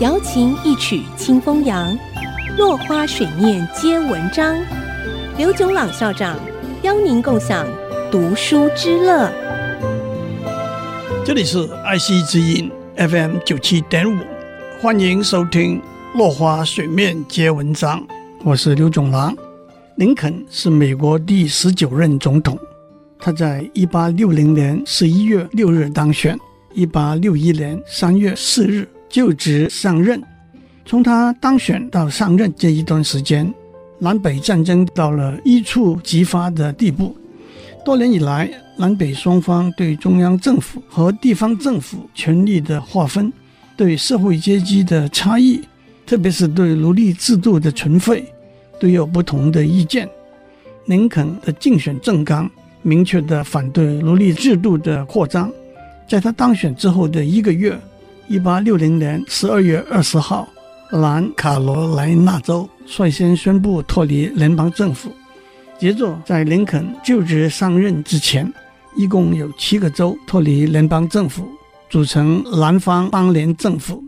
瑶琴一曲清风扬，落花水面皆文章。刘炯朗校长邀您共享读书之乐。这里是爱惜之音 FM 九七点五，欢迎收听《落花水面皆文章》，我是刘炯朗。林肯是美国第十九任总统，他在一八六零年十一月六日当选，一八六一年三月四日。就职上任，从他当选到上任这一段时间，南北战争到了一触即发的地步。多年以来，南北双方对中央政府和地方政府权力的划分，对社会阶级的差异，特别是对奴隶制度的存废，都有不同的意见。林肯的竞选政纲明确地反对奴隶制度的扩张，在他当选之后的一个月。一八六零年十二月二十号，南卡罗来纳州率先宣布脱离联邦政府。接着，在林肯就职上任之前，一共有七个州脱离联邦政府，组成南方邦联政府。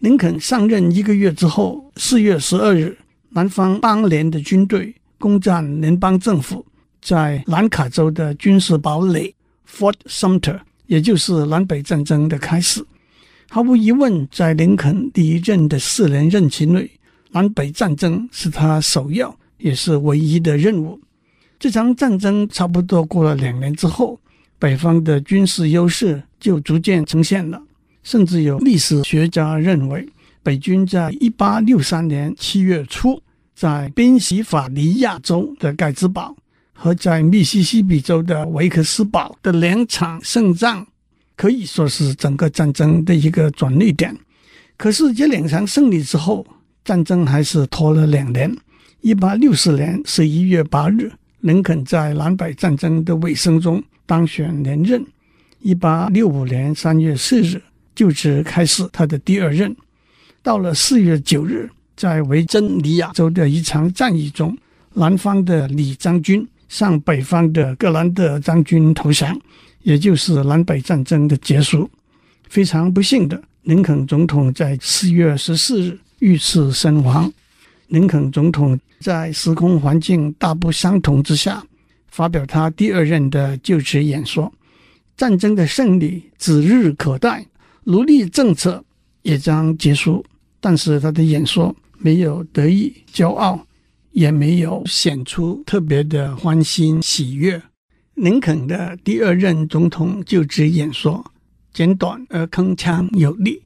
林肯上任一个月之后，四月十二日，南方邦联的军队攻占联邦政府，在南卡州的军事堡垒 Fort Sumter，也就是南北战争的开始。毫无疑问，在林肯第一任的四年任期内，南北战争是他首要也是唯一的任务。这场战争差不多过了两年之后，北方的军事优势就逐渐呈现了。甚至有历史学家认为，北军在一八六三年七月初，在宾夕法尼亚州的盖茨堡和在密西西比州的维克斯堡的两场胜仗。可以说是整个战争的一个转捩点。可是这两场胜利之后，战争还是拖了两年。一八六四年十一月八日，林肯在南北战争的尾声中当选连任。一八六五年三月四日，就职开始他的第二任。到了四月九日，在维珍尼亚州的一场战役中，南方的李将军向北方的格兰德将军投降。也就是南北战争的结束。非常不幸的，林肯总统在四月十四日遇刺身亡。林肯总统在时空环境大不相同之下，发表他第二任的就职演说。战争的胜利指日可待，奴隶政策也将结束。但是他的演说没有得意骄傲，也没有显出特别的欢欣喜悦。林肯的第二任总统就职演说简短而铿锵有力，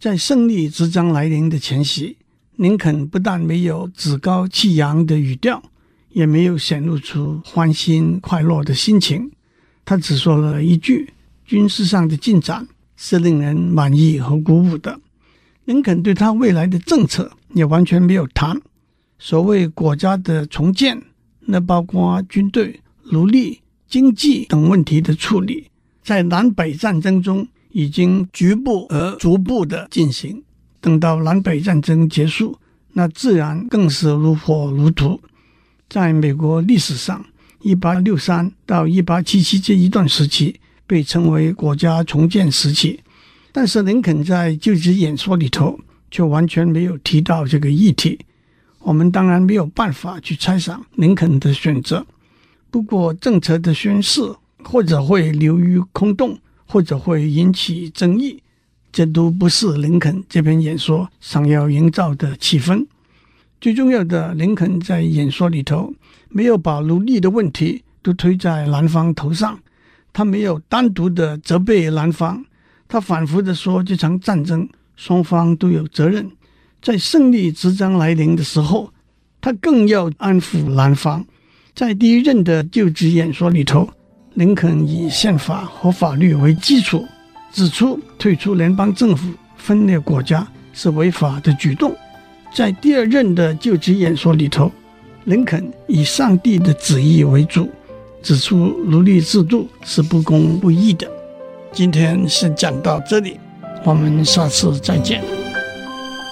在胜利即将来临的前夕，林肯不但没有趾高气扬的语调，也没有显露出欢欣快乐的心情，他只说了一句：“军事上的进展是令人满意和鼓舞的。”林肯对他未来的政策也完全没有谈。所谓国家的重建，那包括军队、奴隶。经济等问题的处理，在南北战争中已经局部而逐步的进行。等到南北战争结束，那自然更是如火如荼。在美国历史上，一八六三到一八七七这一段时期被称为国家重建时期，但是林肯在就职演说里头却完全没有提到这个议题。我们当然没有办法去猜想林肯的选择。不过，政策的宣示或者会流于空洞，或者会引起争议，这都不是林肯这篇演说想要营造的气氛。最重要的，林肯在演说里头没有把奴隶的问题都推在南方头上，他没有单独的责备南方，他反复的说这场战争双方都有责任，在胜利即将来临的时候，他更要安抚南方。在第一任的就职演说里头，林肯以宪法和法律为基础，指出退出联邦政府、分裂国家是违法的举动。在第二任的就职演说里头，林肯以上帝的旨意为主，指出奴隶制度是不公不义的。今天先讲到这里，我们下次再见。